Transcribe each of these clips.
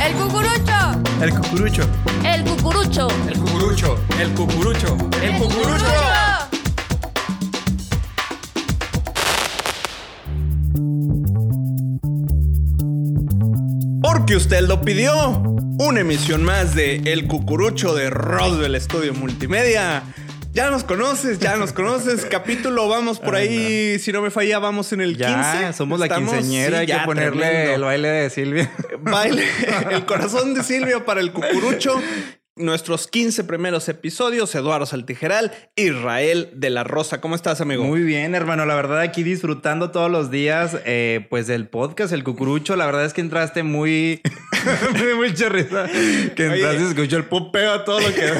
El cucurucho. El cucurucho. El cucurucho. El cucurucho. El cucurucho. El cucurucho. Porque usted lo pidió. Una emisión más de El Cucurucho de Roswell Studio Multimedia. Ya nos conoces, ya nos conoces. Capítulo, vamos por ahí. Si no me falla, vamos en el 15. Ya, somos la Estamos- quinceañera, sí, hay ya, que ponerle tremendo. el baile de Silvia. Baile, el corazón de Silvia para el cucurucho. Nuestros 15 primeros episodios, Eduardo Saltijeral, Israel de la Rosa. ¿Cómo estás, amigo? Muy bien, hermano. La verdad, aquí disfrutando todos los días, eh, pues del podcast, el cucurucho. La verdad es que entraste muy. me dio mucha risa. Que entraste y escuchó el popeo a todo lo que.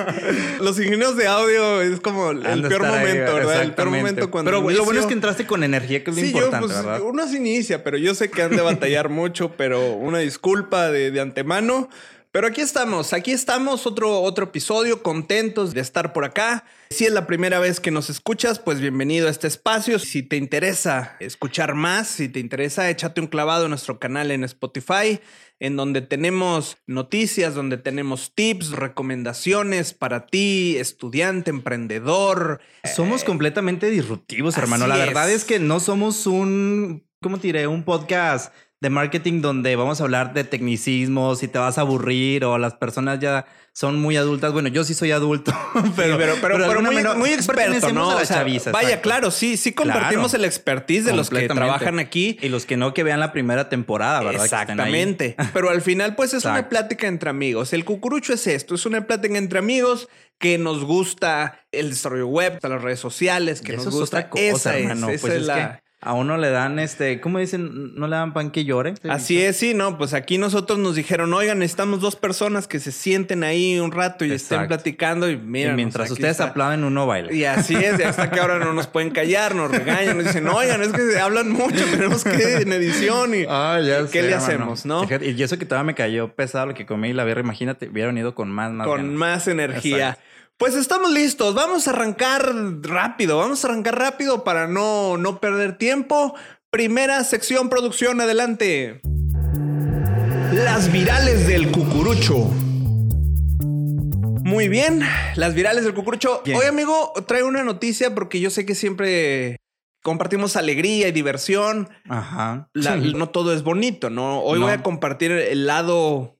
Los ingenieros de audio es como el Han de peor estar ahí, momento, ¿verdad? El peor momento cuando. Pero lo inicio- bueno es que entraste con energía, que es lo Sí, yo, importante, pues, ¿verdad? uno se inicia, pero yo sé que han de batallar mucho, pero una disculpa de, de antemano. Pero aquí estamos, aquí estamos, otro, otro episodio, contentos de estar por acá. Si es la primera vez que nos escuchas, pues bienvenido a este espacio. Si te interesa escuchar más, si te interesa, échate un clavado en nuestro canal en Spotify, en donde tenemos noticias, donde tenemos tips, recomendaciones para ti, estudiante, emprendedor. Somos completamente disruptivos, hermano. La verdad es. es que no somos un, ¿cómo te diré? Un podcast de marketing donde vamos a hablar de tecnicismos y te vas a aburrir o las personas ya son muy adultas. Bueno, yo sí soy adulto, pero, pero, pero, pero, muy, manera muy experto, ¿no? a la O sea, chaviza, vaya, exacto. claro, sí, sí compartimos Claro. el expertise de los que trabajan aquí. Y los que no, que vean la primera temporada, ¿verdad? Exactamente. Pero al final, pues es una plática entre amigos. El cucurucho es esto: es una plática entre amigos que nos gusta el desarrollo web, las redes sociales, que nos es gusta. otra cosa, esa hermano. es, esa pues es es la. que a uno le dan este, ¿cómo dicen? No le dan pan que llore. Así es, sí, no, pues aquí nosotros nos dijeron, oigan, necesitamos dos personas que se sienten ahí un rato y estén Exacto. platicando y Y mira. mientras ustedes aplauden, uno baila. Y así es, y hasta que ahora no nos pueden callar, nos regañan, nos dicen, oigan, es que hablan mucho, tenemos que en edición y Ah, ya ¿qué sé, le hacemos, no? Fíjate, y eso que todavía me cayó pesado lo que comí y la birra, imagínate, hubieran ido con más, más con ganas. más energía. Exacto. Pues estamos listos, vamos a arrancar rápido, vamos a arrancar rápido para no, no perder tiempo. Primera sección, producción, adelante. Las virales del cucurucho. Muy bien, las virales del cucurucho. Bien. Hoy, amigo, traigo una noticia porque yo sé que siempre compartimos alegría y diversión. Ajá. La- Sí. No todo es bonito, ¿no? Hoy No. voy a compartir el lado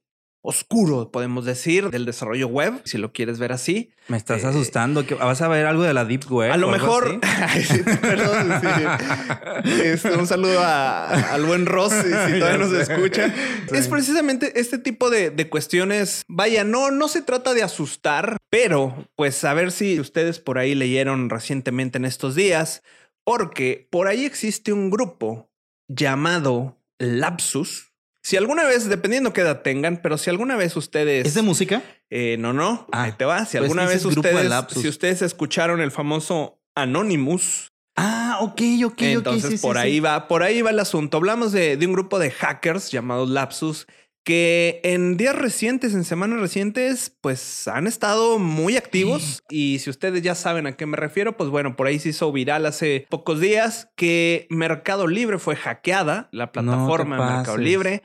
oscuro, podemos decir, del desarrollo web, si lo quieres ver así. Me estás Eh, asustando. que ¿Vas a ver algo de la Deep Web? a lo mejor, así? Ay, sí, perdón, sí. Este, un saludo a- al buen Ross, si si todavía nos escucha. Sí. Es precisamente este tipo de, de cuestiones. Vaya, no, no se trata de asustar, pero pues a ver si ustedes por ahí leyeron recientemente en estos días, porque por ahí existe un grupo llamado Lapsus. Si alguna vez, dependiendo qué edad tengan, pero si alguna vez ustedes... ¿Es de música? Eh, no, no. Ah, ahí te va. Si pues alguna vez ustedes, si ustedes escucharon el famoso Anonymous, Ah, ok, ok, ok. entonces sí, por sí. ahí va, por ahí va el asunto. Hablamos de, de un grupo de hackers llamados Lapsus que en días recientes, en semanas recientes, pues han estado muy activos. Y si ustedes ya saben a qué me refiero, pues bueno, por ahí se hizo viral hace pocos días que Mercado Libre fue hackeada, la plataforma de Mercado. Libre.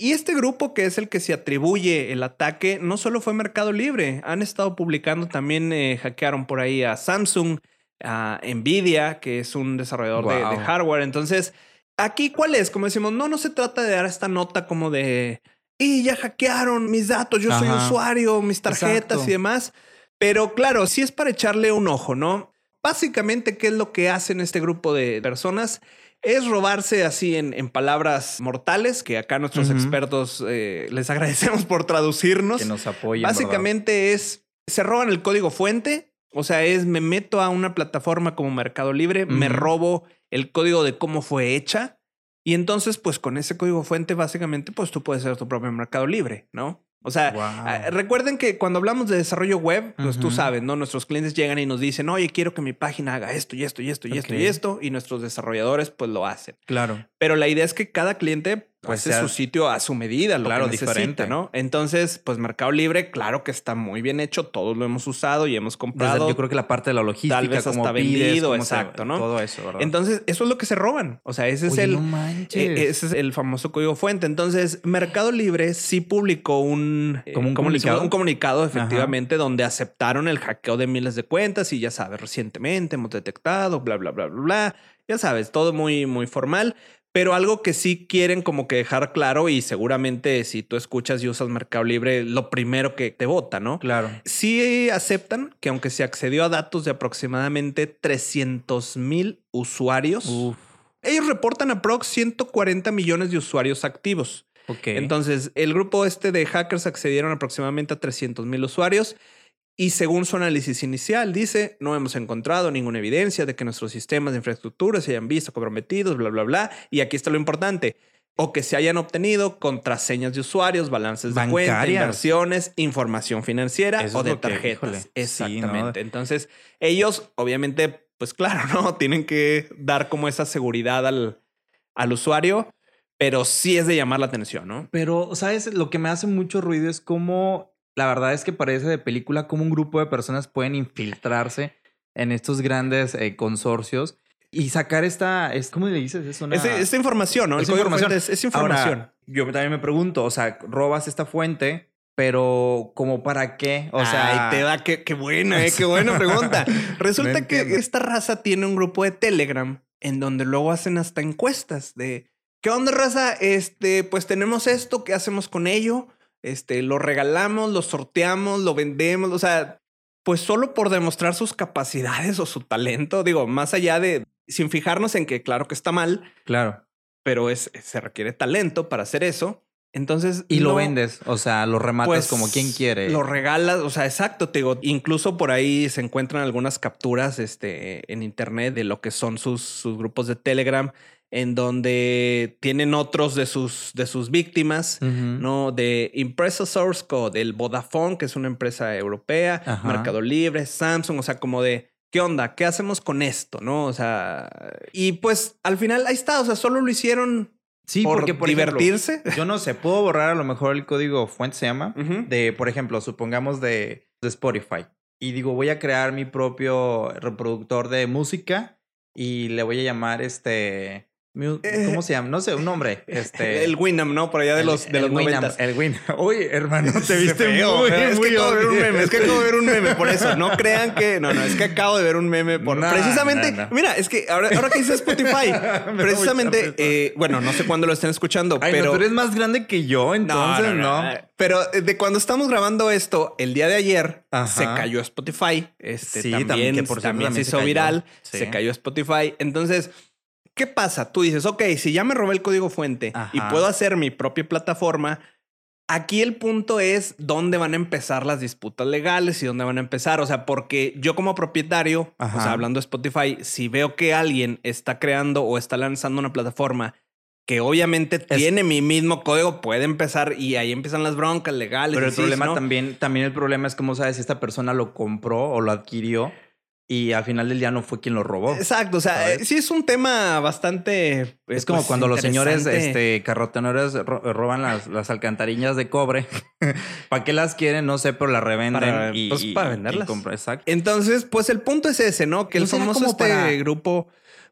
Y este grupo, que es el que se atribuye el ataque, no solo fue Mercado Libre, han estado publicando también, eh, hackearon por ahí a Samsung, a Nvidia, que es un desarrollador de- hardware. Entonces, aquí, ¿cuál es? Como decimos, no, no se trata de dar esta nota como de, y ya hackearon mis datos, yo soy usuario, mis tarjetas Exacto. y demás. Pero claro, sí es para echarle un ojo, ¿no? Básicamente, ¿qué es lo que hacen este grupo de personas? Es robarse así en, en palabras mortales, que acá nuestros expertos eh, les agradecemos por traducirnos. Que nos apoyen. Básicamente es, se roban el código fuente, o sea, es me meto a una plataforma como Mercado Libre, me robo el código de cómo fue hecha y entonces pues con ese código fuente básicamente pues tú puedes ser tu propio Mercado Libre, ¿no? O sea, Wow. ah, recuerden que cuando hablamos de desarrollo web, pues tú sabes, ¿no? Nuestros clientes llegan y nos dicen, oye, quiero que mi página haga esto y esto y esto y esto y esto, y nuestros desarrolladores pues lo hacen. Claro. Pero la idea es que cada cliente pues hace su sitio a su medida, lo Claro, que necesita, diferente. ¿no? Entonces, pues Mercado Libre, claro que está muy bien hecho, todos lo hemos usado y hemos Desde- comprado. yo creo que la parte de la logística, Tal vez hasta pides, vendido, se- exacto, ¿no? Todo eso, ¿verdad? Entonces, eso es lo que se roban. O sea, ese es el. no eh, ese es el famoso código fuente. Entonces, Mercado Libre sí publicó un, eh, ¿Como un ¿cómo le decimos? comunicado? un comunicado, efectivamente, donde aceptaron el hackeo de miles de cuentas y ya sabes, recientemente hemos detectado, bla, bla, bla, bla, bla. Ya sabes, todo muy, muy formal. Pero algo que sí quieren como que dejar claro y seguramente si tú escuchas y usas Mercado Libre, lo primero que te vota, ¿no? Claro. Sí aceptan que aunque se accedió a datos de aproximadamente 300 mil usuarios, Uf. ellos reportan aprox 140 millones de usuarios activos. Ok. Entonces, el grupo este de hackers accedieron aproximadamente a 300 mil usuarios y según su análisis inicial, dice, no hemos encontrado ninguna evidencia de que nuestros sistemas de infraestructura se hayan visto comprometidos, bla, bla, bla. Y aquí está lo importante. O que se hayan obtenido contraseñas de usuarios, balances de cuenta, Bancarias. inversiones, información financiera Eso o de que, tarjetas. sí, Exactamente. Entonces, ellos, obviamente, pues claro, ¿no? Tienen que dar como esa seguridad al, al usuario, pero sí es de llamar la atención, ¿no? Pero, ¿sabes? Lo que me hace mucho ruido es cómo, la verdad es que parece de película, cómo un grupo de personas pueden infiltrarse en estos grandes eh, consorcios y sacar esta, es, ¿cómo le dices? Es una... Esta información, ¿no? Es información. es, es información. Ahora, yo también me pregunto, o sea, robas esta fuente, pero ¿como para qué? O sea, Ay, te da, qué, qué buena, eh, qué buena pregunta. Resulta que esta raza tiene un grupo de Telegram en donde luego hacen hasta encuestas de ¿qué onda, raza? Este, pues tenemos esto, ¿qué hacemos con ello? Este, lo regalamos, lo sorteamos, lo vendemos, o sea, pues solo por demostrar sus capacidades o su talento, digo, más allá de sin fijarnos en que claro que está mal, claro. pero es se requiere talento para hacer eso. Entonces, Y lo vendes, o sea, lo rematas pues, como quien quiere. Lo regalas, o sea, exacto, te digo, incluso por ahí se encuentran algunas capturas este, en internet de lo que son sus, sus grupos de Telegram, en donde tienen otros de sus, de sus víctimas. ¿no? De Impresa Source Code, el Vodafone, que es una empresa europea, Ajá. Mercado Libre, Samsung, o sea, como de, ¿qué onda? ¿Qué hacemos con esto? ¿No? O sea, y pues al final ahí está, o sea, solo lo hicieron Sí, por porque por ejemplo, divertirse. yo no sé, puedo borrar a lo mejor el código fuente se llama de, por ejemplo, supongamos de, de Spotify y digo, voy a crear mi propio reproductor de música y le voy a llamar este ¿cómo se llama? No sé, un nombre, este el Winamp, ¿no? Por allá de el- los, de el los Winamp, 90. El Winamp. Oye, hermano, te viste feo, muy, es muy que acabo de ver un meme, es que acabo de ver un meme por eso. No crean que. No, no, es que acabo de ver un meme por. No, precisamente. no, no. Mira, es que ahora, ahora que dice Spotify, precisamente, eh, bueno, no sé cuándo lo estén escuchando, Ay, pero. no, tú eres más grande que yo, entonces no. Pero eh, de cuando estamos grabando esto, el día de ayer Ajá. se cayó Spotify. Este Sí, también, que por también se hizo cayó. viral. Sí. Se cayó Spotify. Entonces, ¿qué pasa? Tú dices, ok, si ya me robé el código fuente y puedo hacer mi propia plataforma. Aquí el punto es dónde van a empezar las disputas legales y dónde van a empezar. O sea, porque yo como propietario, o sea, hablando de Spotify, si veo que alguien está creando o está lanzando una plataforma que obviamente tiene mi mismo código, puede empezar y ahí empiezan las broncas legales. Pero el problema ¿no? también, también el problema es cómo sabes si esta persona lo compró o lo adquirió y al final del día no fue quien lo robó. Exacto, o sea, ¿Sabes? eh, sí es un tema bastante... eh, Es como pues, cuando los señores este, roban las, las alcantarillas de cobre. ¿Para qué las quieren? No sé, pero las revenden. Para- y, pues, y- para y venderlas. compra- Exacto. Entonces, pues el punto es ese, ¿no? Que ¿No el famoso como este para- grupo...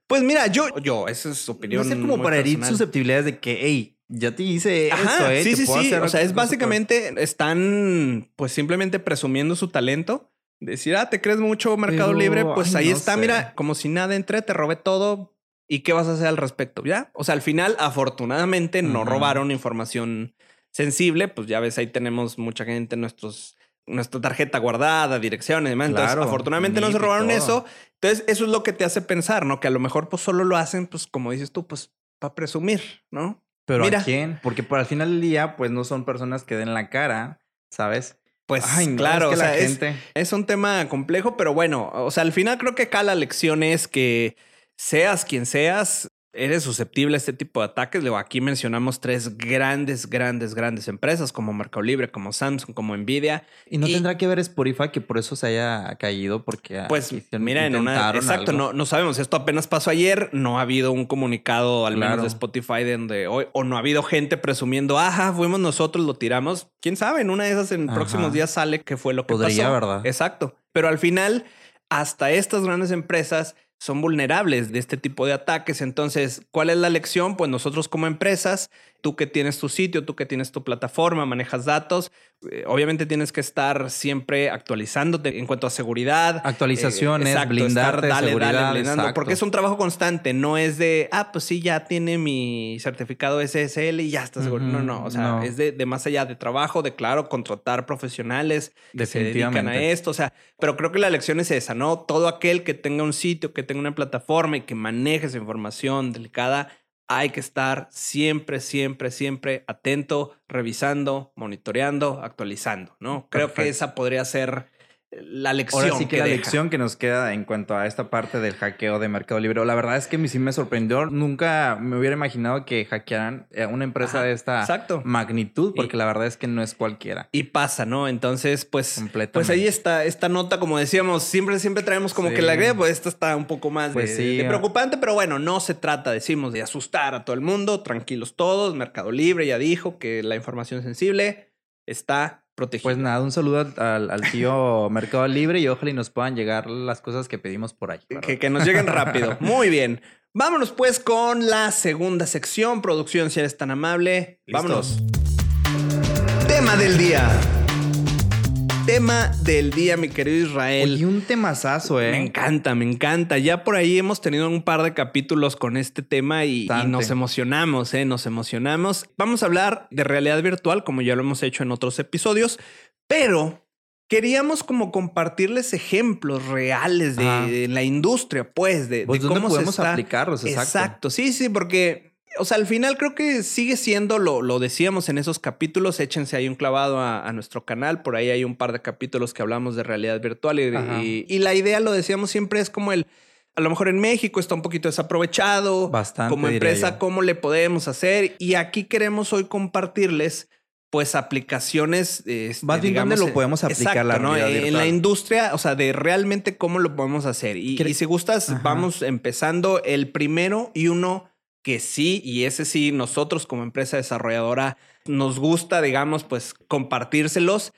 Pues mira, yo, yo, esa es su opinión. No sé, como muy para herir susceptibilidades de que, hey, ya te hice Ajá, esto, ¿eh? sí, Te sí, puedo sí. hacer O sea, es básicamente están pues simplemente presumiendo su talento. Decir, ah, te crees mucho Mercado Pero, Libre, pues ay, ahí no está, sé. mira, como si nada entré, te robé todo. ¿Y qué vas a hacer al respecto? ¿Ya? O sea, al final, afortunadamente, no robaron información sensible. Pues ya ves, ahí tenemos mucha gente, nuestros, nuestra tarjeta guardada, direcciones y demás. Entonces, afortunadamente no se robaron eso. Entonces, eso es lo que te hace pensar, ¿no? Que a lo mejor pues solo lo hacen, pues como dices tú, pues para presumir, ¿no? Pero Mira. ¿a quién? Porque para el final del día, pues no son personas que den la cara, ¿sabes? Pues Ay, no, claro, es que o sea, la es-. Es un tema complejo, pero bueno, o sea, al final creo que acá la lección es que seas quien seas, eres susceptible a este tipo de ataques. Luego aquí mencionamos tres grandes, grandes, grandes empresas como Mercado Libre, como Samsung, como Nvidia. Y no tendrá que ver Spotify que por eso se haya caído porque ah, pues mira en una exacto algo. no, no sabemos esto apenas pasó ayer no ha habido un comunicado al menos de Spotify de donde hoy o no ha habido gente presumiendo ajá fuimos nosotros lo tiramos quién sabe en una de esas en Ajá. próximos días sale que fue lo que Podría, pasó ¿verdad? exacto pero al final hasta estas grandes empresas son vulnerables de este tipo de ataques. Entonces, ¿cuál es la lección? Pues nosotros como empresas, tú que tienes tu sitio, tú que tienes tu plataforma, manejas datos, eh, obviamente tienes que estar siempre actualizándote en cuanto a seguridad. Actualizaciones, Eh, exacto, blindarte, estar dale, seguridad, dale, blindando, exacto. porque es un trabajo constante, no es de, ah, pues sí, ya tiene mi certificado SSL y ya está seguro. No, no, o sea, no. es de, de más allá de trabajo, de claro, contratar profesionales que se dedican a esto, o sea, pero creo que la lección es esa, ¿no? Todo aquel que tenga un sitio, que tenga una plataforma y que maneje esa información delicada, hay que estar siempre, siempre, siempre atento, revisando, monitoreando, actualizando, ¿no? Creo que esa podría ser la lección. Ahora sí que, la deja. lección que nos queda en cuanto a esta parte del hackeo de Mercado Libre. La verdad es que a mí sí me sorprendió. Nunca me hubiera imaginado que hackearan eh, una empresa Ajá, de esta exacto. magnitud, porque Y- la verdad es que no es cualquiera. Y pasa, ¿no? Entonces, pues, pues ahí está esta nota, como decíamos, siempre, siempre traemos como Sí. que la idea, pues esta está un poco más de- Pues sí. de preocupante, pero bueno, no se trata, decimos, de asustar a todo el mundo, tranquilos todos, Mercado Libre ya dijo que la información sensible está protegida. Pues nada, un saludo al, al tío Mercado Libre y ojalá y nos puedan llegar las cosas que pedimos por ahí. que, que nos lleguen rápido. Muy bien. Vámonos pues con la segunda sección, producción, si eres tan amable. Vámonos. Tema del día. Tema del día, mi querido Israel. Oye, un temazazo, ¿eh? Me encanta, me encanta. Ya por ahí hemos tenido un par de capítulos con este tema y, y nos emocionamos, ¿eh? Nos emocionamos. Vamos a hablar de realidad virtual, como ya lo hemos hecho en otros episodios, pero queríamos como compartirles ejemplos reales de, la industria, pues, de, Pues, de ¿dónde cómo se podemos está- aplicarlos? Exacto. Exacto, sí, sí, porque, o sea, al final creo que sigue siendo, lo, lo decíamos en esos capítulos, échense ahí un clavado a, a nuestro canal, por ahí hay un par de capítulos que hablamos de realidad virtual y, y- y la idea, lo decíamos siempre, es como el, a lo mejor en México está un poquito desaprovechado, Bastante, como empresa, cómo le podemos hacer y aquí queremos hoy compartirles. Pues aplicaciones. este, Más bien, ¿dónde digamos, lo podemos aplicar la ¿no? realidad En la industria, o sea, de realmente cómo lo podemos hacer. Y, si gustas, Ajá. vamos empezando el primero y uno que sí, y ese sí, nosotros como empresa desarrolladora nos gusta, digamos, pues compartírselos.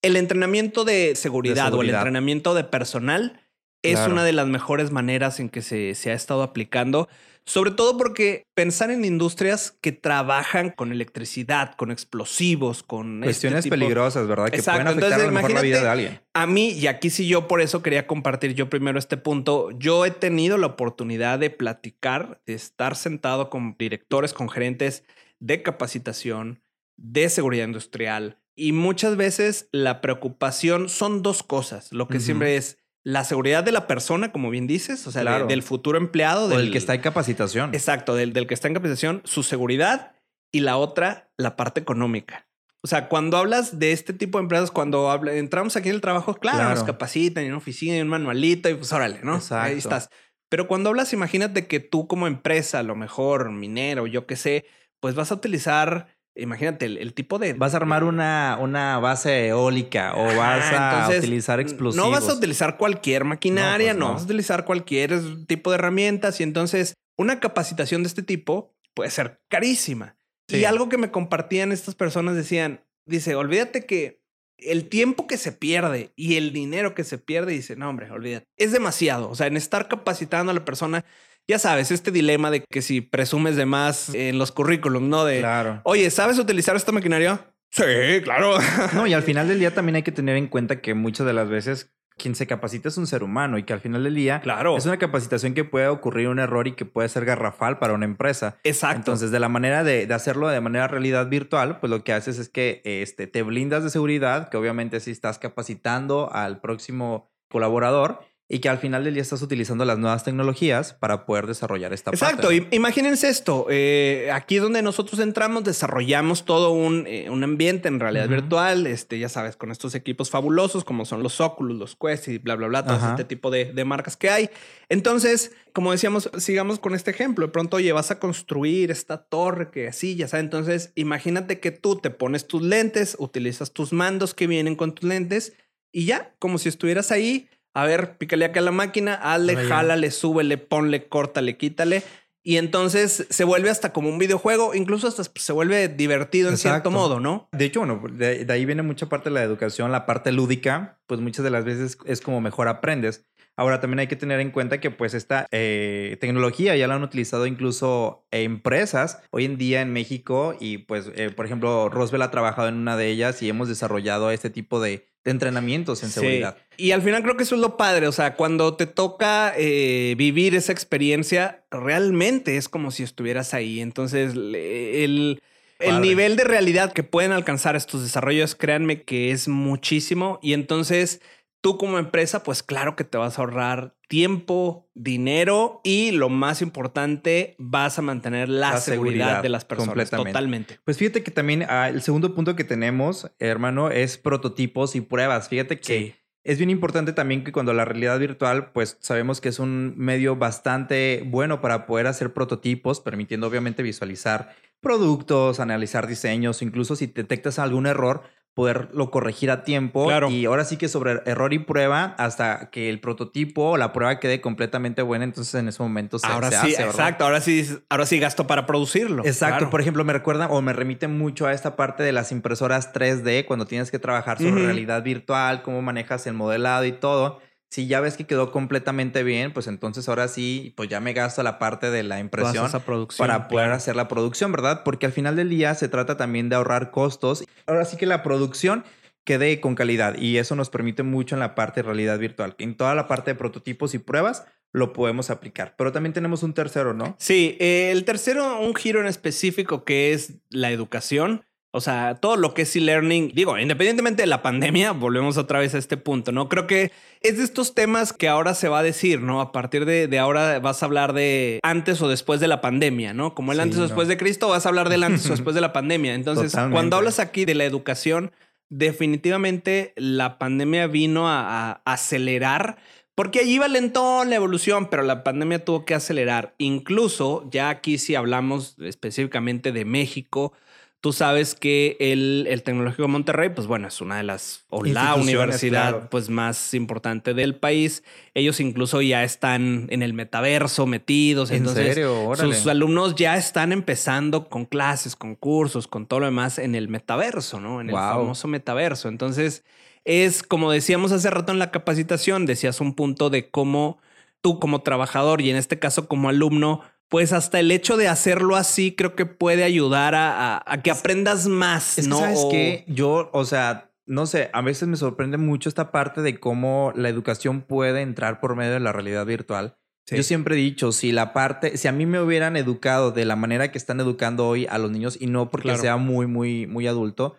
El entrenamiento de seguridad, o el entrenamiento de personal es Claro. una de las mejores maneras en que se, se ha estado aplicando. Sobre todo porque pensar en industrias que trabajan con electricidad, con explosivos, con este Cuestiones tipo- peligrosas, ¿verdad? Que pueden afectar entonces, a lo mejor la vida de alguien. A mí, y aquí sí yo por eso quería compartir yo primero este punto, yo he tenido la oportunidad de platicar, de estar sentado con directores, con gerentes de capacitación, de seguridad industrial, y muchas veces la preocupación son dos cosas. Lo que siempre es la seguridad de la persona, como bien dices, o sea, de- Claro. del futuro empleado. O el que está en capacitación. Exacto, del, del que está en capacitación, su seguridad y la otra, la parte económica. O sea, cuando hablas de este tipo de empresas, cuando habla- entramos aquí en el trabajo, claro, Claro. nos capacitan en una oficina y un manualito y pues órale, ¿no? Exacto. Ahí estás. Pero cuando hablas, imagínate que tú como empresa, a lo mejor minero, yo qué sé, pues vas a utilizar, imagínate, el, el tipo de... Vas a armar una, una base eólica o vas a utilizar explosivos. No vas a utilizar cualquier maquinaria, No, no, pues no. vas a utilizar cualquier tipo de herramientas y entonces una capacitación de este tipo puede ser carísima. Sí. Y algo que me compartían estas personas decían, dice, olvídate que el tiempo que se pierde y el dinero que se pierde, dice, no, hombre, olvídate. Es demasiado. O sea, en estar capacitando a la persona, ya sabes, este dilema de que si presumes de más en los currículums, ¿no? De, Claro. oye, ¿sabes utilizar esta maquinaria? Sí, claro. No, y al final del día también hay que tener en cuenta que muchas de las veces quien se capacita es un ser humano y que al final del día claro. es una capacitación que puede ocurrir un error y que puede ser garrafal para una empresa. Exacto. Entonces, de la manera de, de hacerlo de manera realidad virtual, pues lo que haces es que este, te blindas de seguridad, que obviamente si estás capacitando al próximo colaborador y que al final del día estás utilizando las nuevas tecnologías para poder desarrollar esta Exacto. parte. Exacto. Imagínense esto. Eh, aquí donde nosotros entramos, desarrollamos todo un, eh, un ambiente en realidad virtual. Este, ya sabes, con estos equipos fabulosos como son los Oculus, los Quest y bla, bla, bla, todo este tipo de, de marcas que hay. Entonces, como decíamos, sigamos con este ejemplo. De pronto, oye, vas a construir esta torre que así, ya sabes. Entonces, imagínate que tú te pones tus lentes, utilizas tus mandos que vienen con tus lentes y ya, como si estuvieras ahí. A ver, pícale acá a la máquina, hazle, Ahora ya. jálale, súbele, ponle, córtale, quítale. Y entonces se vuelve hasta como un videojuego, incluso hasta se vuelve divertido en cierto modo, ¿no? De hecho, bueno, de, de ahí viene mucha parte de la educación, la parte lúdica, pues muchas de las veces es como mejor aprendes. Ahora también hay que tener en cuenta que pues esta eh, tecnología ya la han utilizado incluso empresas hoy en día en México y pues eh, por ejemplo Roswell ha trabajado en una de ellas y hemos desarrollado este tipo de, de entrenamientos en Sí. seguridad. Y al final creo que eso es lo padre. O sea, cuando te toca eh, vivir esa experiencia, realmente es como si estuvieras ahí. Entonces, el, el Padre. nivel de realidad que pueden alcanzar estos desarrollos, créanme que es muchísimo. Y entonces, tú como empresa, pues claro que te vas a ahorrar tiempo, dinero y lo más importante, vas a mantener la, La seguridad, seguridad, de las personas. completamente. Totalmente. Pues fíjate que también ah, el segundo punto que tenemos, hermano, es prototipos y pruebas. Fíjate que Sí. es bien importante también que cuando la realidad virtual, pues sabemos que es un medio bastante bueno para poder hacer prototipos, permitiendo obviamente visualizar productos, analizar diseños, incluso si detectas algún error, poderlo corregir a tiempo. Claro. Y ahora sí que sobre error y prueba hasta que el prototipo o la prueba quede completamente buena, entonces en ese momento se, ahora se sí, exacto. Ahora sí, ahora sí gasto para producirlo. Exacto, Claro. por ejemplo, me recuerda o me remite mucho a esta parte de las impresoras 3D cuando tienes que trabajar sobre realidad virtual, cómo manejas el modelado y todo. Si ya ves que quedó completamente bien, pues entonces ahora sí, pues ya me gasto la parte de la impresión esa producción, para poder claro. hacer la producción, ¿verdad? Porque al final del día se trata también de ahorrar costos. Ahora sí que la producción quede con calidad y eso nos permite mucho en la parte de realidad virtual. En toda la parte de prototipos y pruebas lo podemos aplicar. Pero también tenemos un tercero, ¿no? Sí, eh, el tercero, un giro en específico que es la educación. O sea, todo lo que es e-learning, digo, independientemente de la pandemia, volvemos otra vez a este punto, ¿no? Creo que es de estos temas que ahora se va a decir, ¿no? A partir de, de ahora vas a hablar de antes o después de la pandemia, ¿no? Como el Sí, antes o después de Cristo, vas a hablar del antes o después de la pandemia. Entonces, Totalmente. cuando hablas aquí de la educación, definitivamente la pandemia vino a, a acelerar porque allí va lentón la evolución, pero la pandemia tuvo que acelerar. Incluso, ya aquí si hablamos específicamente de México, tú sabes que el, el Tecnológico de Monterrey, pues bueno, es una de las, o la universidad claro. pues más importante del país. Ellos incluso ya están en el metaverso metidos. ¿En entonces, serio? Órale. sus alumnos ya están empezando con clases, con cursos, con todo lo demás en el metaverso, ¿no? En el famoso metaverso. Entonces, es como decíamos hace rato en la capacitación, decías un punto de cómo tú como trabajador y en este caso como alumno, pues hasta el hecho de hacerlo así creo que puede ayudar a, a- a que aprendas más, Es que, ¿no? ¿sabes O- qué? Yo, o sea, no sé, a veces me sorprende mucho esta parte de cómo la educación puede entrar por medio de la realidad virtual. Sí. Yo siempre he dicho, si la parte, si a mí me hubieran educado de la manera que están educando hoy a los niños y no porque Claro. sea muy, muy, muy adulto,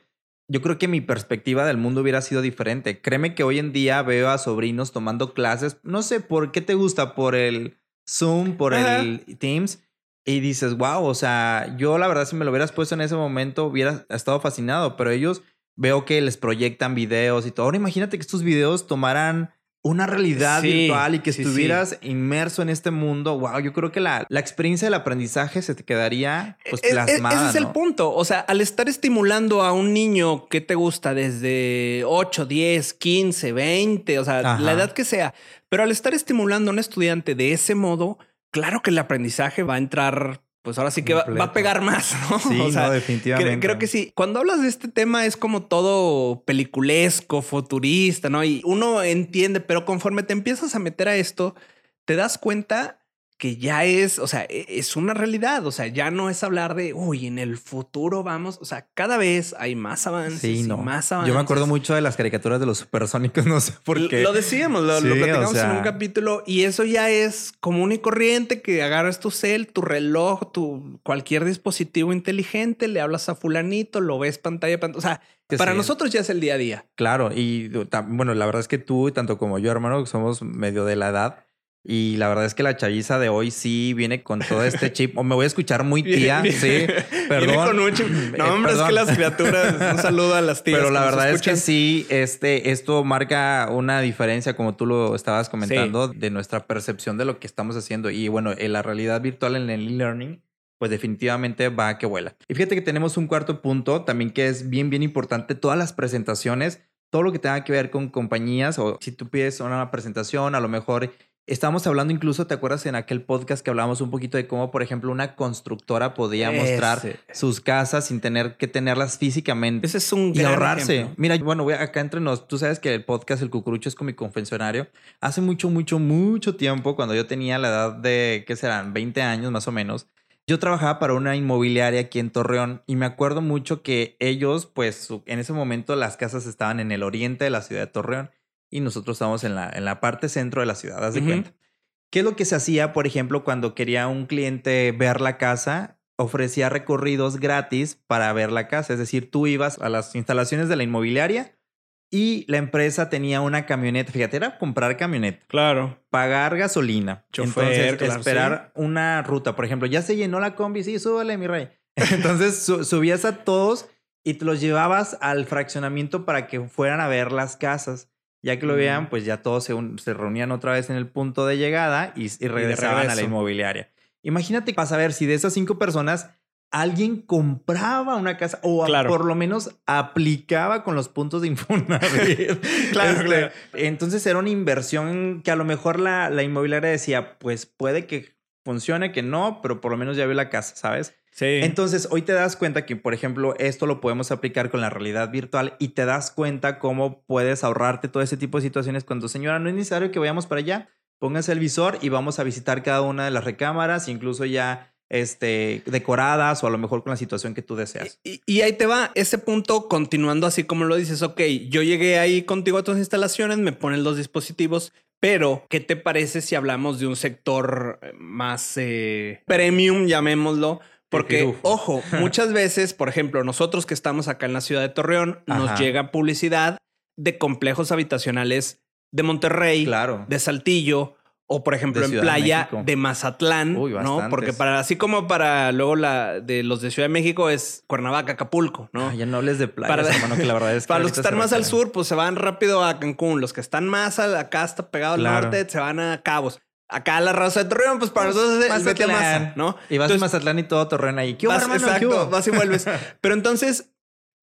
yo creo que mi perspectiva del mundo hubiera sido diferente. Créeme que hoy en día veo a sobrinos tomando clases, no sé por qué te gusta, por el Zoom, por Ajá. el Teams, y dices, wow, o sea, yo la verdad si me lo hubieras puesto en ese momento hubiera estado fascinado, pero ellos veo que les proyectan videos y todo. Ahora imagínate que estos videos tomaran una realidad Sí, virtual y que sí, sí. estuvieras inmerso en este mundo. Wow, yo creo que la, la experiencia del aprendizaje se te quedaría pues Es- es- plasmada. ese es el punto. O sea, al estar estimulando a un niño que te gusta desde 8, 10, 15, 20, o sea, Ajá. la edad que sea, pero al estar estimulando a un estudiante de ese modo, claro que el aprendizaje va a entrar, pues ahora sí que va, va a pegar más, ¿no? Sí, O sea, no, definitivamente. Creo, creo que sí. Cuando hablas de este tema es como todo peliculesco, futurista, ¿no? Y uno entiende, pero conforme te empiezas a meter a esto, te das cuenta que ya es, o sea, e- es una realidad. O sea, ya no es hablar de, uy, en el futuro vamos. O sea, cada vez hay más avances Sí, y no. más avances. Yo me acuerdo mucho de las caricaturas de los supersónicos, no sé por qué. Lo decíamos, lo, lo Sí, o platicamos en un capítulo y eso ya es común y corriente que agarras tu cel, tu reloj, tu cualquier dispositivo inteligente, le hablas a fulanito, lo ves pantalla pantalla. O sea, Que para nosotros ya es el día a día. Claro, y bueno, la verdad es que tú, tanto como yo, hermano, somos medio de la edad. Y la verdad es que la chaviza de hoy sí viene con todo este chip. O me voy a escuchar muy tía, Viene- sí. viene Perdón. con un chip. No, Eh, hombre, es que las criaturas, un saludo a las tías. Pero la verdad es que sí, este, esto marca una diferencia, como tú lo estabas comentando, de nuestra percepción de lo que estamos haciendo. Y bueno, en la realidad virtual en el e-learning, pues definitivamente va a que vuela. Y fíjate que tenemos un cuarto punto también que es bien, bien importante. Todas las presentaciones, todo lo que tenga que ver con compañías o si tú pides una presentación, a lo mejor Estábamos hablando incluso, ¿te acuerdas en aquel podcast que hablábamos un poquito de cómo, por ejemplo, una constructora podía mostrar sus casas sin tener que tenerlas físicamente? Ese es un y gran ahorrarse. ejemplo. Mira, bueno, voy acá entre nos. Tú sabes que el podcast El Cucurucho es con mi confesionario. Hace mucho, mucho, mucho tiempo, cuando yo tenía la edad de, ¿qué serán? 20 años más o menos. Yo trabajaba para una inmobiliaria aquí en Torreón y me acuerdo mucho que ellos, pues en ese momento las casas estaban en el oriente de la ciudad de Torreón y nosotros estábamos en la, en la parte centro de la ciudad, haz de cuenta. ¿Qué es lo que se hacía, por ejemplo, cuando quería un cliente ver la casa? Ofrecía recorridos gratis para ver la casa. Es decir, tú ibas a las instalaciones de la inmobiliaria y la empresa tenía una camioneta. Fíjate, era comprar camioneta, Claro. pagar gasolina, Chofer, entonces claro, esperar una ruta. Por ejemplo, ya se llenó la combi, sí, súbale, mi rey. Entonces su- subías a todos y te los llevabas al fraccionamiento para que fueran a ver las casas. Ya que lo vean, pues ya todos se, un- se reunían otra vez en el punto de llegada y, y regresaban a la inmobiliaria. Imagínate para saber si de esas cinco personas alguien compraba una casa o Claro. por lo menos aplicaba con los puntos de Infonavit. Claro, Este, claro. Entonces era una inversión que a lo mejor la, la inmobiliaria decía, pues puede que funcione, que no, pero por lo menos ya vio la casa, ¿sabes? Sí. Entonces, hoy te das cuenta que, por ejemplo, esto lo podemos aplicar con la realidad virtual y te das cuenta cómo puedes ahorrarte todo ese tipo de situaciones cuando, señora, no es necesario que vayamos para allá, póngase el visor y vamos a visitar cada una de las recámaras, incluso ya este, decoradas o a lo mejor con la situación que tú deseas. Y, y ahí te va ese punto continuando así como lo dices. Ok, yo llegué ahí contigo a tus instalaciones, me ponen los dispositivos, pero ¿qué te parece si hablamos de un sector eh, más eh, premium, llamémoslo? Porque, ojo, muchas veces, por ejemplo, nosotros que estamos acá en la ciudad de Torreón, nos llega publicidad de complejos habitacionales de Monterrey, Claro. de Saltillo, o por ejemplo en de playa de Mazatlán, Uy, ¿no? Porque para así como para luego la de los de Ciudad de México es Cuernavaca, Acapulco, ¿no? Ah, ya no hables de playas, Para- hermano, que la verdad es que para los que están más al sur, pues se van rápido a Cancún. Los que están más al- acá hasta pegado al Claro. norte, se van a Cabos. Acá la raza de Torreón, pues para nosotros es el Mazatlán. Maza, ¿no? Y vas Entonces, a Mazatlán y todo Torreón ahí. ¿Qué hubo, vas- hermano? ¿Qué exacto, hubo? vas y vuelves. Pero entonces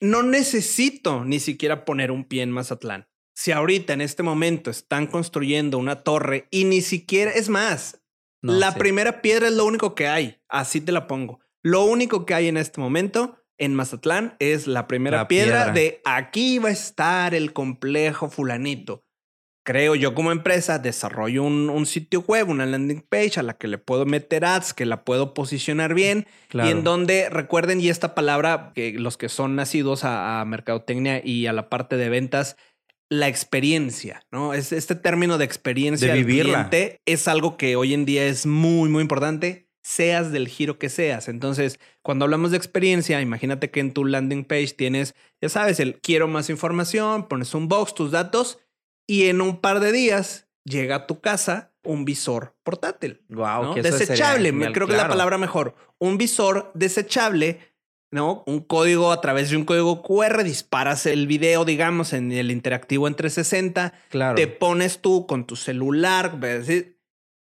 no necesito ni siquiera poner un pie en Mazatlán. Si ahorita en este momento están construyendo una torre y ni siquiera, es más, No, la sí. primera piedra es lo único que hay. Así te la pongo. Lo único que hay en este momento en Mazatlán es la primera La piedra, piedra. de aquí va a estar el complejo fulanito. Creo yo como empresa desarrollo un, un sitio web, una landing page a la que le puedo meter ads, que la puedo posicionar bien Claro. y en donde recuerden y esta palabra que los que son nacidos a, a mercadotecnia y a la parte de ventas, la experiencia, ¿no? Es este término de experiencia De vivirla. cliente es algo que hoy en día es muy, muy importante, seas del giro que seas. Entonces, cuando hablamos de experiencia, imagínate que en tu landing page tienes, ya sabes, el quiero más información, pones un box, tus datos y en un par de días llega a tu casa un visor portátil. Sería Desechable, genial, creo que es la palabra mejor. Un visor desechable, ¿no? Un código a través de un código QR, disparas el video, digamos, en el interactivo en 360, Claro. te pones tú con tu celular, ¿ves?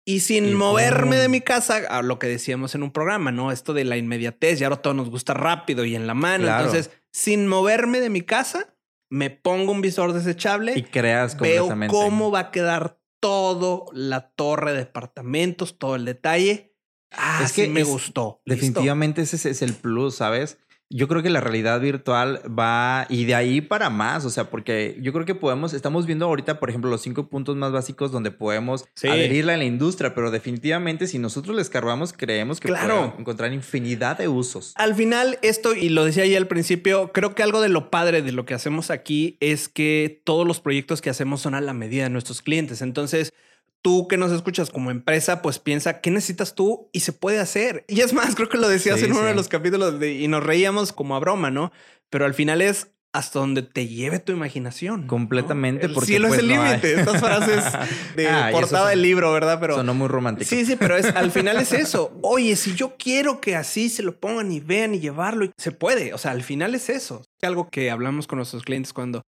y sin Y moverme de mi casa, a lo que decíamos en un programa, ¿no? Esto de la inmediatez, y ahora todo nos gusta rápido y en la mano. Claro. Entonces, sin moverme de mi casa, me pongo un visor desechable Y creas veo cómo va a quedar todo la torre de departamentos, todo el detalle. Ah, Es que me es- gustó. Listo. Definitivamente ese es- es el plus, ¿sabes? Yo creo que la realidad virtual va y de ahí para más, o sea, porque yo creo que podemos, estamos viendo ahorita, por ejemplo, los cinco puntos más básicos donde podemos Sí. adherirla a la industria, pero definitivamente si nosotros le escarbamos, creemos que Claro. podemos encontrar infinidad de usos. Al final, esto, y lo decía ya al principio, creo que algo de lo padre de lo que hacemos aquí es que todos los proyectos que hacemos son a la medida de nuestros clientes. Entonces, tú que nos escuchas como empresa, pues piensa qué necesitas tú y se puede hacer. Y es más, creo que lo decías Sí, en uno sí. de los capítulos de- y nos reíamos como a broma, ¿no? Pero al final es hasta donde te lleve tu imaginación. ¿no? Completamente, El porque, cielo pues, es el no hay. límite. Estas frases de Ah, portada del libro, ¿verdad? Pero Sonó muy romántico. Sí, sí, pero es, al final es eso. Oye, si yo quiero que así se lo pongan y vean y llevarlo, se puede. O sea, al final es eso. Algo que hablamos con nuestros clientes cuando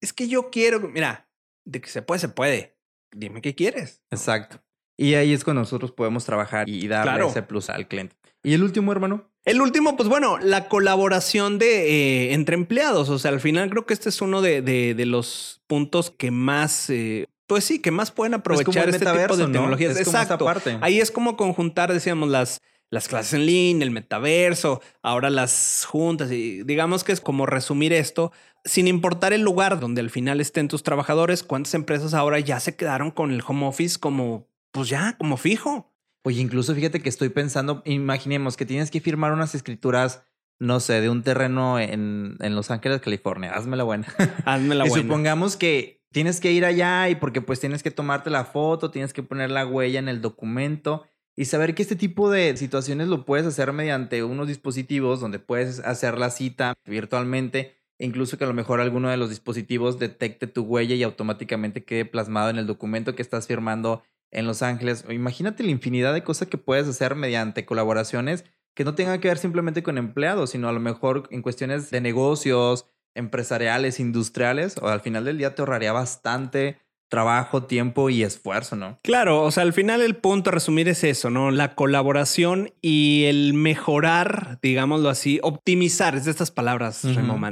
es que yo quiero, mira, de que se puede, se puede. Dime qué quieres. Exacto. Y ahí es cuando nosotros podemos trabajar y darle Claro. ese plus al cliente. Y el último, hermano. El último, pues bueno, la colaboración de eh, entre empleados. O sea, al final creo que este es uno de, de- de los puntos que más, eh, pues sí, que más pueden como aprovechar este tipo de tecnologías. Es como esta Exacto. parte. Ahí es como conjuntar, decíamos, las, las clases en línea, el metaverso, ahora las juntas. Y digamos que es como resumir esto, sin importar el lugar donde al final estén tus trabajadores, cuántas empresas ahora ya se quedaron con el home office como, pues ya, como fijo. Oye, incluso fíjate que estoy pensando, imaginemos que tienes que firmar unas escrituras, no sé, de un terreno en, en Los Ángeles, California. Hazme la buena. Hazme la y buena. supongamos que tienes que ir allá y porque pues tienes que tomarte la foto, tienes que poner la huella en el documento y saber que este tipo de situaciones lo puedes hacer mediante unos dispositivos donde puedes hacer la cita virtualmente, incluso que a lo mejor alguno de los dispositivos detecte tu huella y automáticamente quede plasmado en el documento que estás firmando en Los Ángeles. Imagínate la infinidad de cosas que puedes hacer mediante colaboraciones que no tengan que ver simplemente con empleados, sino a lo mejor en cuestiones de negocios, empresariales, industriales, o al final del día te ahorraría bastante trabajo, tiempo y esfuerzo, ¿no? Claro, o sea, al final el punto a resumir es eso, ¿no? La colaboración y el mejorar, digámoslo así, optimizar, es de estas palabras.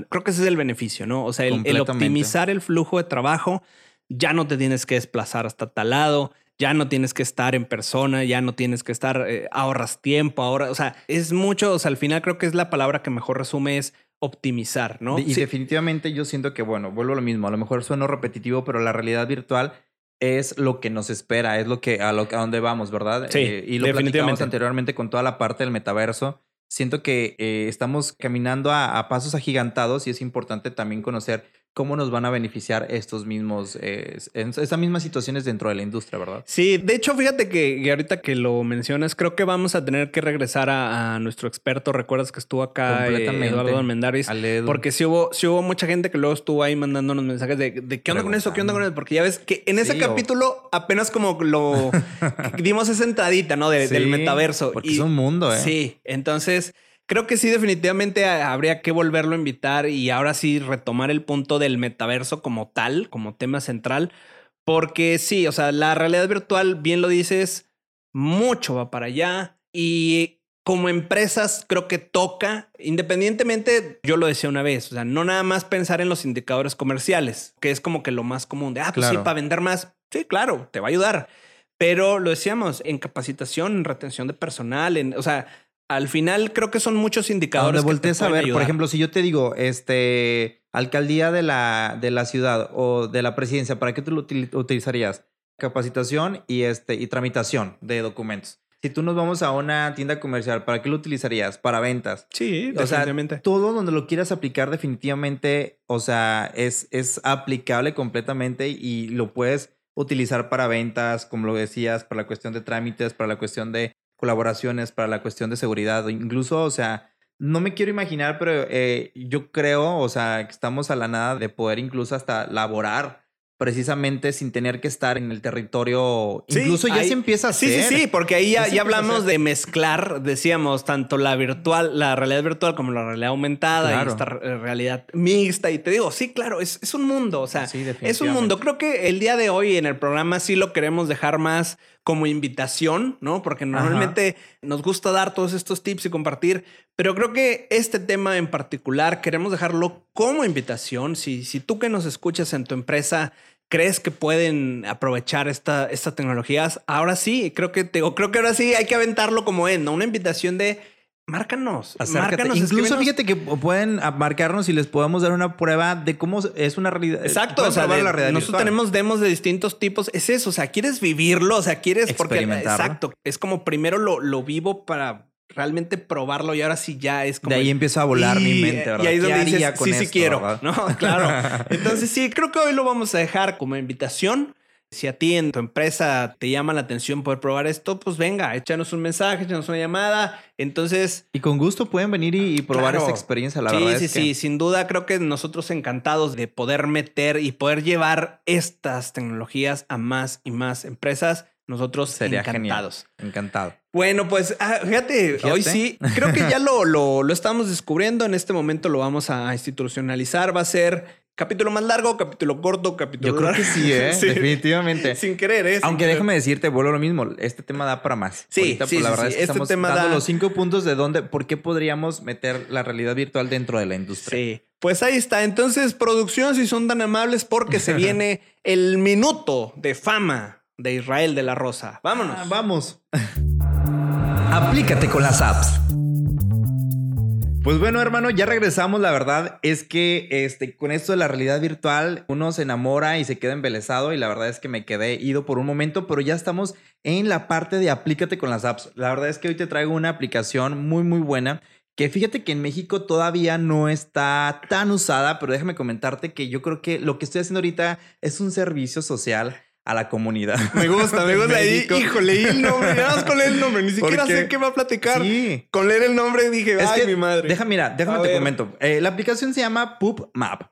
Creo que ese es el beneficio, ¿no? O sea, el, el optimizar el flujo de trabajo, ya no te tienes que desplazar hasta tal lado, ya no tienes que estar en persona, ya no tienes que estar, eh, ahorras tiempo, ahora, o sea, es mucho, o sea, al final creo que es la palabra que mejor resume es optimizar, ¿no? Y Sí. definitivamente yo siento que, bueno, vuelvo a lo mismo, a lo mejor sueno repetitivo, pero la realidad virtual es lo que nos espera, es lo que a lo a donde vamos, ¿verdad? Sí, y lo platicamos anteriormente con toda la parte del metaverso. Siento que eh, estamos caminando a, a pasos agigantados y es importante también conocer cómo nos van a beneficiar estos mismos, eh, estas mismas situaciones dentro de la industria, ¿verdad? Sí, de hecho, fíjate que, que ahorita que lo mencionas, creo que vamos a tener que regresar a, a nuestro experto. Recuerdas que estuvo acá eh, Completamente. Eduardo Almendaris. Porque sí hubo, sí hubo mucha gente que luego estuvo ahí mandándonos mensajes de, de qué onda con eso, qué onda con eso. Porque ya ves que en ese Sí, capítulo apenas como lo dimos esa entradita, ¿no? De- del metaverso. Porque Y- es un mundo, ¿eh? Sí, entonces creo que sí, definitivamente ha- habría que volverlo a invitar y ahora sí retomar el punto del metaverso como tal, como tema central, porque sí, o sea, la realidad virtual, bien lo dices, mucho va para allá y como empresas creo que toca, independientemente, yo lo decía una vez, o sea, no nada más pensar en los indicadores comerciales, que es como que lo más común de, ah, pues sí, para vender más, sí, claro, te va a ayudar. Pero lo decíamos, en capacitación, en retención de personal, en, o sea, al final creo que son muchos indicadores. donde voltees a ver, por ejemplo, si yo te digo, este, alcaldía de la, de la ciudad o de la presidencia, ¿para qué tú lo util- utilizarías? Capacitación y, este, y tramitación de documentos. Si tú nos vamos a una tienda comercial, ¿para qué lo utilizarías? Para ventas. Sí, O sea, definitivamente. todo donde lo quieras aplicar definitivamente, o sea, es, es aplicable completamente y lo puedes utilizar para ventas, como lo decías, para la cuestión de trámites, para la cuestión de colaboraciones, para la cuestión de seguridad, incluso, o sea, no me quiero imaginar, pero eh, yo creo, o sea, que estamos a la nada de poder incluso hasta laborar precisamente sin tener que estar en el territorio. Sí, incluso ya ahí- se empieza a Sí, hacer. sí, sí, porque ahí ya, Ya hablamos de mezclar, decíamos, tanto la virtual, la realidad virtual como la realidad aumentada Claro. y esta re- realidad mixta. Y te digo, sí, claro, es, es un mundo, o sea, Sí, es un mundo. Creo que el día de hoy en el programa sí lo queremos dejar más como invitación, ¿no? Porque normalmente nos gusta dar todos estos tips y compartir, pero creo que este tema en particular queremos dejarlo como invitación. Si, si tú que nos escuchas en tu empresa crees que pueden aprovechar esta, estas tecnologías, ahora sí, creo que te, o creo que ahora sí hay que aventarlo como es, ¿no? Una invitación de márcanos. Acércate. Márcanos, Incluso escríbenos. fíjate que pueden marcarnos y les podemos dar una prueba de cómo es una realidad. Exacto, Pueden o sea, de- la realidad nosotros virtual. tenemos demos de distintos tipos. Es eso, o sea, quieres vivirlo, o sea, quieres porque exacto, es como primero lo, lo vivo para realmente probarlo y ahora sí ya es como De ahí el- empieza a volar mi mente, ¿verdad? Y ahí es ¿Qué donde dices, con sí, sí quiero. verdad? No, claro. Entonces sí, creo que hoy lo vamos a dejar como invitación. Si a ti en tu empresa te llama la atención poder probar esto, pues venga, échanos un mensaje, échanos una llamada. Entonces, Y con gusto pueden venir y, y probar Claro. esta experiencia. La sí, verdad sí, es que sí, sin duda creo que nosotros encantados de poder meter y poder llevar estas tecnologías a más y más empresas. Nosotros sería encantados. genial. Encantado. Bueno, pues ah, fíjate, Fíjate. hoy sí, creo que ya lo, lo, lo estamos descubriendo. En este momento lo vamos a institucionalizar. Va a ser capítulo más largo, capítulo corto, capítulo Yo creo que sí, ¿eh? Sí. Definitivamente. Sin querer, ¿eh? Sin Aunque querer. déjame decirte, vuelvo a lo mismo. Este tema da para más. Sí, Ahorita, sí, pues, la sí, verdad sí. es que Este estamos tema dando da- los cinco puntos de dónde, por qué podríamos meter la realidad virtual dentro de la industria. Sí. Pues ahí está. Entonces, producción, si son tan amables, porque se viene el minuto de fama de Israel de la Rosa. Vámonos. Ah, vamos. Aplícate con las apps. Pues bueno, hermano, ya regresamos. La verdad es que este, con esto de la realidad virtual, uno se enamora y se queda embelesado. Y la verdad es que me quedé ido por un momento, pero ya estamos en la parte de aplícate con las apps. La verdad es que hoy te traigo una aplicación muy, muy buena. Que fíjate que en México todavía no está tan usada, pero déjame comentarte que yo creo que lo que estoy haciendo ahorita es un servicio social a la comunidad. Me gusta, me gusta. ahí. Híjole, el nombre. Nada más con leer el nombre. Ni siquiera Porque- sé qué va a platicar. Sí. Con leer el nombre dije, Es ay, que, mi madre. Deja, mira, déjame A te ver. comento. Eh, la aplicación se llama Poop Map.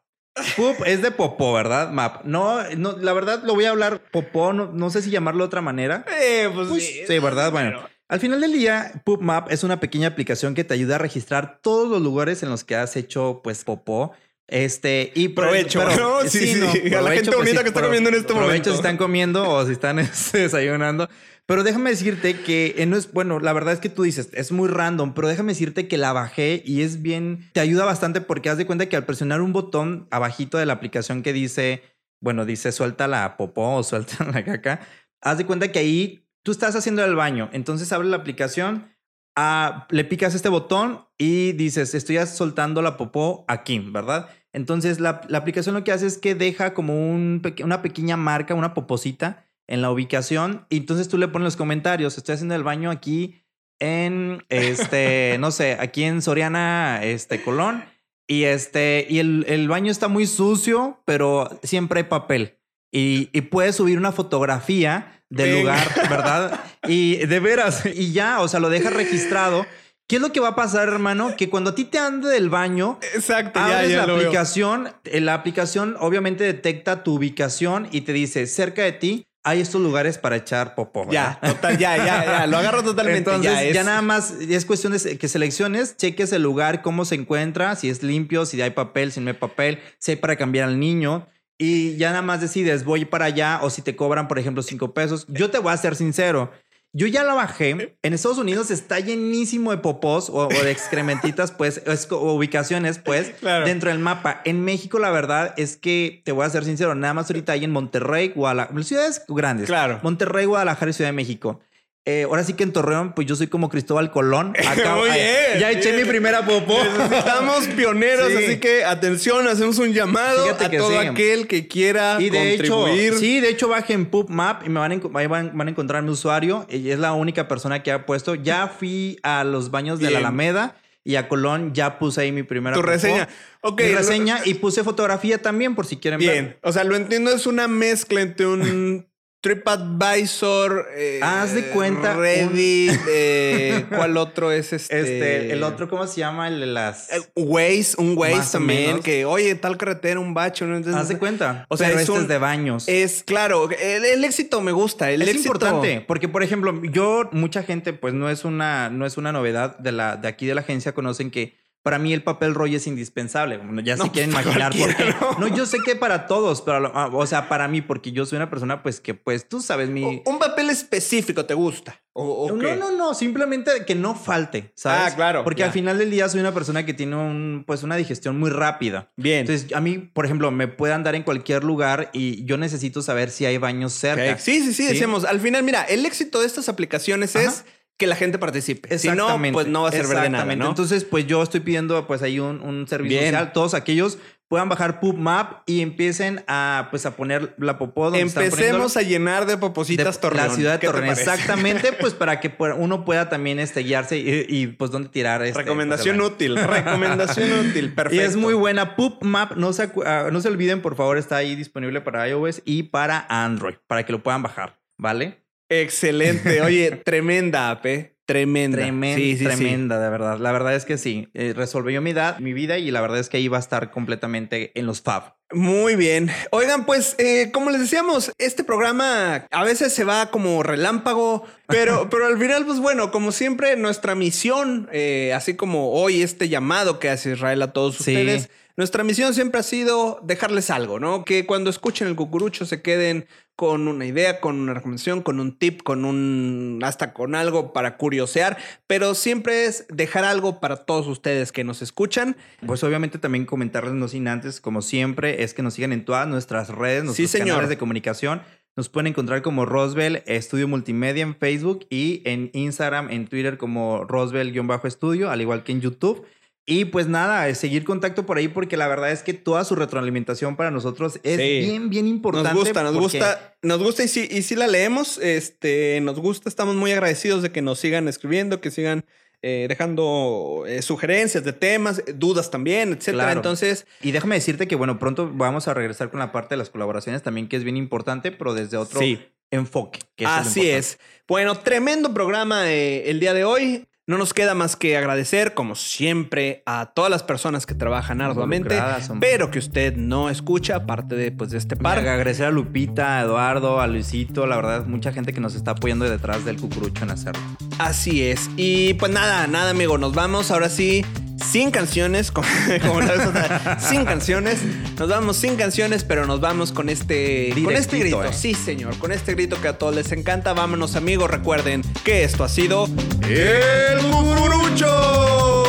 Poop es de popó, ¿verdad? Map. No, no, la verdad lo voy a hablar popó, no, no sé si llamarlo de otra manera. Eh, pues, Pues, sí. sí, ¿verdad? Bueno, Pero- al final del día, Poop Map es una pequeña aplicación que te ayuda a registrar todos los lugares en los que has hecho, pues, popó. Este, y pero- Provecho, ¿no? Sí, sí. A la gente provecho, bonita que está comiendo en este provecho momento. si están comiendo o si están este, desayunando. Pero déjame decirte que eh, no es, bueno, la verdad es que tú dices, es muy random, pero déjame decirte que la bajé y es bien, te ayuda bastante porque haz de cuenta que al presionar un botón abajito de la aplicación que dice, bueno, dice suelta la popó o suelta la caca, haz de cuenta que ahí tú estás haciendo el baño, entonces abre la aplicación, ah, le picas este botón y dices, estoy soltando la popó aquí, ¿verdad? Entonces la, la aplicación lo que hace es que deja como un una pequeña marca, una poposita en la ubicación y entonces tú le pones los comentarios, estoy haciendo el baño aquí en, este, no sé, aquí en Soriana, este, Colón. Y este, y el, el baño está muy sucio, pero siempre hay papel. Y, y puedes subir una fotografía del Venga. lugar, ¿verdad? Y de veras, y ya, o sea, lo dejas registrado. ¿Qué es lo que va a pasar, hermano? Que cuando a ti te ande del baño, Exacto, ya, abres ya la lo veo. aplicación, eh, la aplicación obviamente detecta tu ubicación y te dice, cerca de ti hay estos lugares para echar popó. Ya, ¿verdad? total, ya, ya, ya. Lo agarro totalmente. Entonces, ya, ya, es- nada más es cuestión de que selecciones, cheques el lugar, cómo se encuentra, si es limpio, si hay papel, si no hay papel, si hay para cambiar al niño. Y ya nada más decides, voy para allá o si te cobran, por ejemplo, cinco pesos. Yo te voy a ser sincero. Yo ya la bajé. En Estados Unidos está llenísimo de popós o, o de excrementitas, pues, o ubicaciones, pues, Claro. dentro del mapa. En México, la verdad es que te voy a ser sincero, nada más ahorita hay en Monterrey, Guadalajara, ciudades grandes. Claro. Monterrey, Guadalajara y Ciudad de México. Eh, ahora sí que en Torreón, pues yo soy como Cristóbal Colón. Acá- Muy bien, ya eché bien. mi primera popó. Necesitamos pioneros, Sí. así que atención, hacemos un llamado Fíjate a que todo sí. aquel que quiera Y de hecho, contribuir. sí, de hecho bajen Poop Map y me van a, enco- ahí van, van a encontrar mi usuario. Y es la única persona que ha puesto. Ya fui a los baños de la. Alameda y a Colón ya puse ahí mi primera Tu popó. reseña. Ok, Mi reseña y puse fotografía también por si quieren ver. Bien, o sea, lo entiendo, es una mezcla entre un TripAdvisor, eh, Haz de cuenta un- Reddit, eh, ¿cuál otro es este? Este, el otro, ¿cómo se llama? El de las... Eh, Waze, un Waze también, que oye, tal carretera, un bacho. ¿no? Entonces, Haz de cuenta. O sea, Pero es este un- es de baños. Es claro, el, el éxito me gusta. El es éxito- importante porque por ejemplo yo mucha gente pues no es una no es una novedad de la de aquí de la agencia conocen que para mí el papel rollo es indispensable Bueno, ya No, se quieren pues, imaginar por qué no yo sé que para todos pero lo- o sea para mí porque yo soy una persona pues que pues tú sabes mi O- Un papel específico te gusta. ¿O, no, qué? no, no, simplemente que no falte, ¿sabes? Ah, claro, Porque ya. al final del día soy una persona que tiene un, pues una digestión muy rápida. Bien. Entonces, a mí, por ejemplo, me puede andar en cualquier lugar y yo necesito saber si hay baños cerca. Sí, sí, sí, ¿Sí? decíamos. Al final, mira, el éxito de estas aplicaciones Ajá. es que la gente participe. Si no, Exactamente. pues no va a servir de nada. Entonces, pues yo estoy pidiendo pues ahí un, un servicio Bien. social. Todos aquellos puedan bajar PubMap y empiecen a pues a poner la popó donde Empecemos a llenar de popositas de Torreón. La ciudad de ¿Qué te Torreón, exactamente, pues para que uno pueda también este, guiarse y, y, pues dónde tirar. Este, Recomendación pues, útil. Recomendación útil. Perfecto. Y es muy buena. PubMap, no se, ah, no se olviden, por favor, está ahí disponible para iOS y para Android, para que lo puedan bajar, ¿vale? Excelente. Oye, tremenda app, ¿eh? Tremenda. Tremenda, Sí, sí, sí. tremenda, de verdad. La verdad es que sí. Eh, resolvió mi, edad, mi vida y la verdad es que ahí va a estar completamente en los fab. Muy bien. Oigan, pues, eh, como les decíamos, este programa a veces se va como relámpago, pero, pero al final, pues bueno, como siempre, nuestra misión, eh, así como hoy este llamado que hace Israel a todos Sí. ustedes, nuestra misión siempre ha sido dejarles algo, ¿no? Que cuando escuchen el cucurucho se queden con una idea, con una recomendación, con un tip, con un hasta con algo para curiosear, pero siempre es dejar algo para todos ustedes que nos escuchan. Pues obviamente también comentarles, no sin antes, como siempre, es que nos sigan en todas nuestras redes, nuestros señor. canales de comunicación. Nos pueden encontrar como Roswell Estudio Multimedia en Facebook y en Instagram, en Twitter como Roswell-estudio, al igual que en YouTube. Y pues nada, es seguir contacto por ahí porque la verdad es que toda su retroalimentación para nosotros es Sí. bien, bien importante. Nos gusta, nos porque- gusta, nos gusta y sí, y sí la leemos. Este, nos gusta, estamos muy agradecidos de que nos sigan escribiendo, que sigan eh, dejando eh, sugerencias de temas, eh, dudas también, etcétera. Claro. Entonces, Y déjame decirte que, bueno, pronto vamos a regresar con la parte de las colaboraciones también, que es bien importante, pero desde otro Sí. enfoque. que así es. Bueno, tremendo programa eh, el día de hoy. No nos queda más que agradecer, como siempre, a todas las personas que trabajan arduamente, pero que usted no escucha, aparte de, pues, de este par. Agradecer a Lupita, a Eduardo, a Luisito, la verdad, mucha gente que nos está apoyando detrás del cucurucho en hacerlo. Así es. Y pues nada, nada, amigo. Nos vamos ahora sí sin canciones, como, como la vez pasada, sin canciones. Nos vamos sin canciones, pero nos vamos con este, con este grito. eh. Sí, señor, con este grito que a todos les encanta. Vámonos, amigos. Recuerden que esto ha sido El Cucurucho.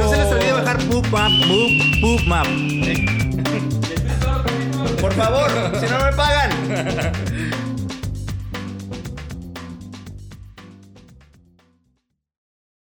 No se les olvide bajar Poop Map, Poop, Poop Map. Por favor, si no me pagan.